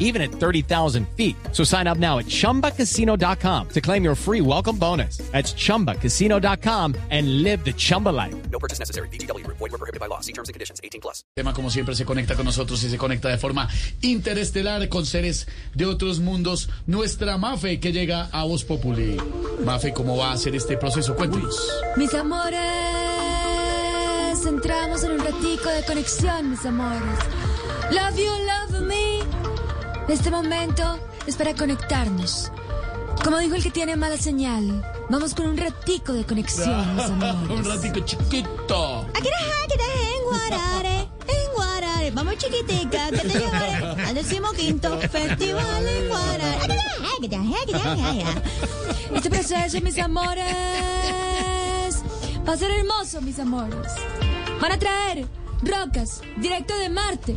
even at 30,000 feet. So sign up now at chumbacasino.com to claim your free welcome bonus. That's chumbacasino.com and live the Chumba life. No purchase necessary. BGW. Void were prohibited by law. See terms and conditions. 18 plus. tema como siempre se conecta con nosotros y se conecta de forma interestelar con seres de otros mundos. Nuestra Mafe que llega a Voz Populi. Mafe, ¿cómo va a ser este proceso? Cuéntenos. Mis amores, entramos en un ratico de conexión, mis amores. Love you, love me. Este momento es para conectarnos. Como dijo el que tiene mala señal, vamos con un ratico de conexión, mis Un amores. ratico chiquito. Vamos chiquitica, que te llevaré al decimoquinto festival en Guarare. Este proceso, mis amores, va a ser hermoso, mis amores. Van a traer rocas directo de Marte.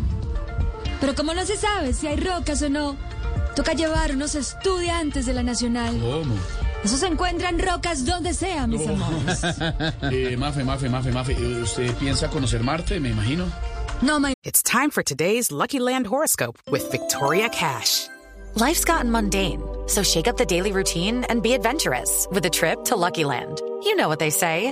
Pero como no se sabe si hay rocas o no, toca llevar unos estudiantes de la Nacional. ¿Cómo? Esos encuentran rocas donde sea, mis amores. Eh, Mafe, Mafe, Mafe, Mafe. eh, ¿Usted piensa conocer Marte, me imagino? No, my It's time for today's Lucky Land horoscope with Victoria Cash. Life's gotten mundane, so shake up the daily routine and be adventurous with a trip to Lucky Land. You know what they say.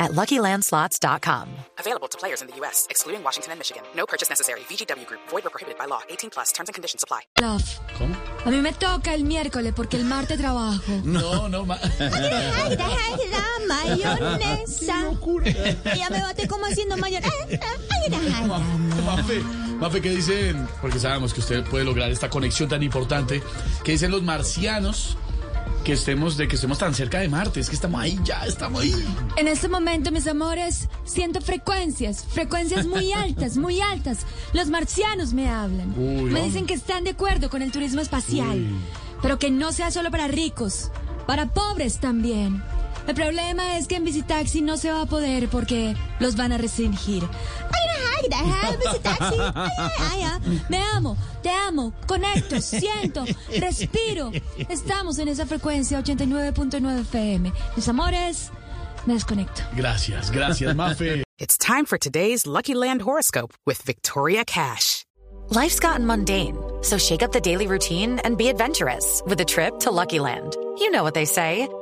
at LuckyLandSlots.com. Available to players in the U.S., excluding Washington and Michigan. No purchase necessary. VGW Group. Void were prohibited by law. 18 plus. Terms and conditions apply. love. ¿Cómo? A mí me toca el miércoles porque el martes trabajo. No, no, ma- La mayonesa. Ya me bate como haciendo mayonesa. Mafe, Mafe, ¿qué dicen? Porque sabemos que usted puede lograr esta conexión tan importante. ¿Qué dicen los marcianos? Que estemos, de que estemos tan cerca de Marte. Es que estamos ahí, ya estamos ahí. En este momento, mis amores, siento frecuencias, frecuencias muy altas, muy altas. Los marcianos me hablan. Uy, me dicen que están de acuerdo con el turismo espacial, pero que no sea solo para ricos, para pobres también. El problema es que en Visitaxi no se va a poder porque los van a restringir. Me amo, te amo, conecto, siento, respiro. Estamos en esa frecuencia 89.9 FM. Mis amores, me desconecto. Gracias, gracias, Mafe. It's time for today's Lucky Land horoscope with Victoria Cash. Life's gotten mundane, so shake up the daily routine and be adventurous with a trip to Lucky Land. You know what they say.